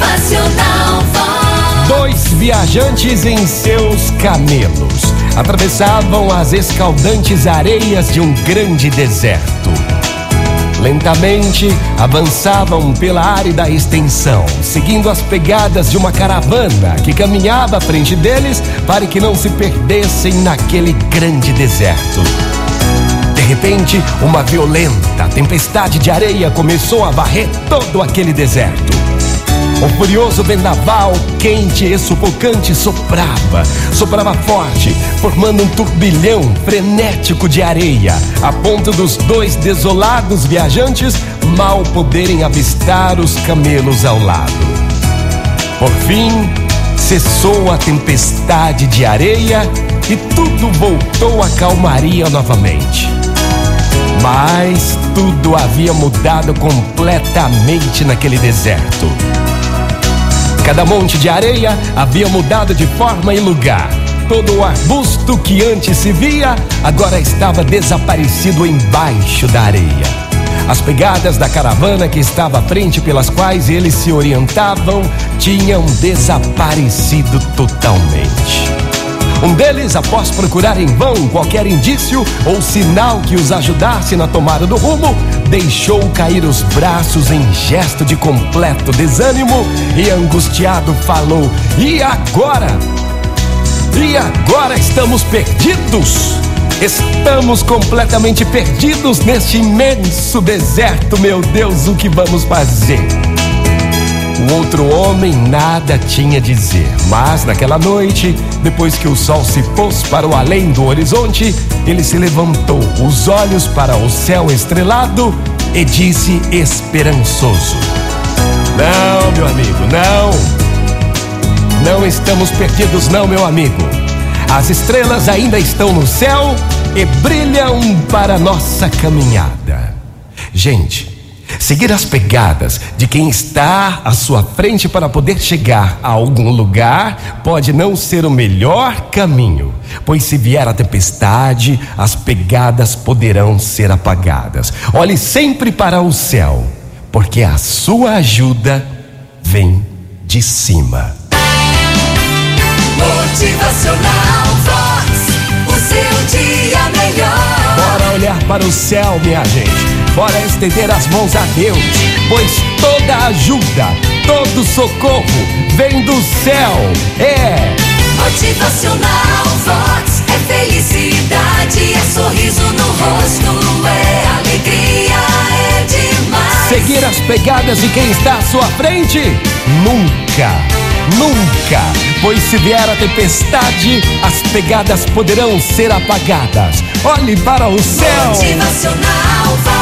Motivacional Vox. Dois viajantes em seus camelos atravessavam as escaldantes areias de um grande deserto. Lentamente avançavam pela árida extensão, seguindo as pegadas de uma caravana que caminhava à frente deles para que não se perdessem naquele grande deserto. De repente, uma violenta tempestade de areia começou a varrer todo aquele deserto. O furioso vendaval, quente e sufocante, soprava, soprava forte, formando um turbilhão frenético de areia, a ponto dos dois desolados viajantes mal poderem avistar os camelos ao lado. Por fim, cessou a tempestade de areia e tudo voltou à calmaria novamente. Mas tudo havia mudado completamente naquele deserto. Cada monte de areia havia mudado de forma e lugar. Todo o arbusto que antes se via agora estava desaparecido embaixo da areia. As pegadas da caravana que estava à frente, pelas quais eles se orientavam, tinham desaparecido totalmente. Um deles, após procurar em vão qualquer indício ou sinal que os ajudasse na tomada do rumo, deixou cair os braços em gesto de completo desânimo e, angustiado, falou: E agora? E agora estamos perdidos? Estamos completamente perdidos neste imenso deserto, meu Deus, o que vamos fazer? O outro homem nada tinha a dizer, mas naquela noite, depois que o sol se pôs para o além do horizonte, ele se levantou, os olhos para o céu estrelado e disse esperançoso: Não, meu amigo, não. Não estamos perdidos, não, meu amigo. As estrelas ainda estão no céu e brilham para nossa caminhada. Gente, Seguir as pegadas de quem está à sua frente para poder chegar a algum lugar pode não ser o melhor caminho, pois se vier a tempestade, as pegadas poderão ser apagadas. Olhe sempre para o céu, porque a sua ajuda vem de cima. Motivacional Vox. O seu dia melhor. Bora olhar para o céu, minha gente. Bora estender as mãos a Deus, pois toda ajuda, todo socorro vem do céu. É. Motivacional Vox. É felicidade, é sorriso no rosto, é alegria, é demais. Seguir as pegadas de quem está à sua frente? Nunca, nunca. Pois se vier a tempestade, as pegadas poderão ser apagadas. Olhe para o céu. Motivacional Vox.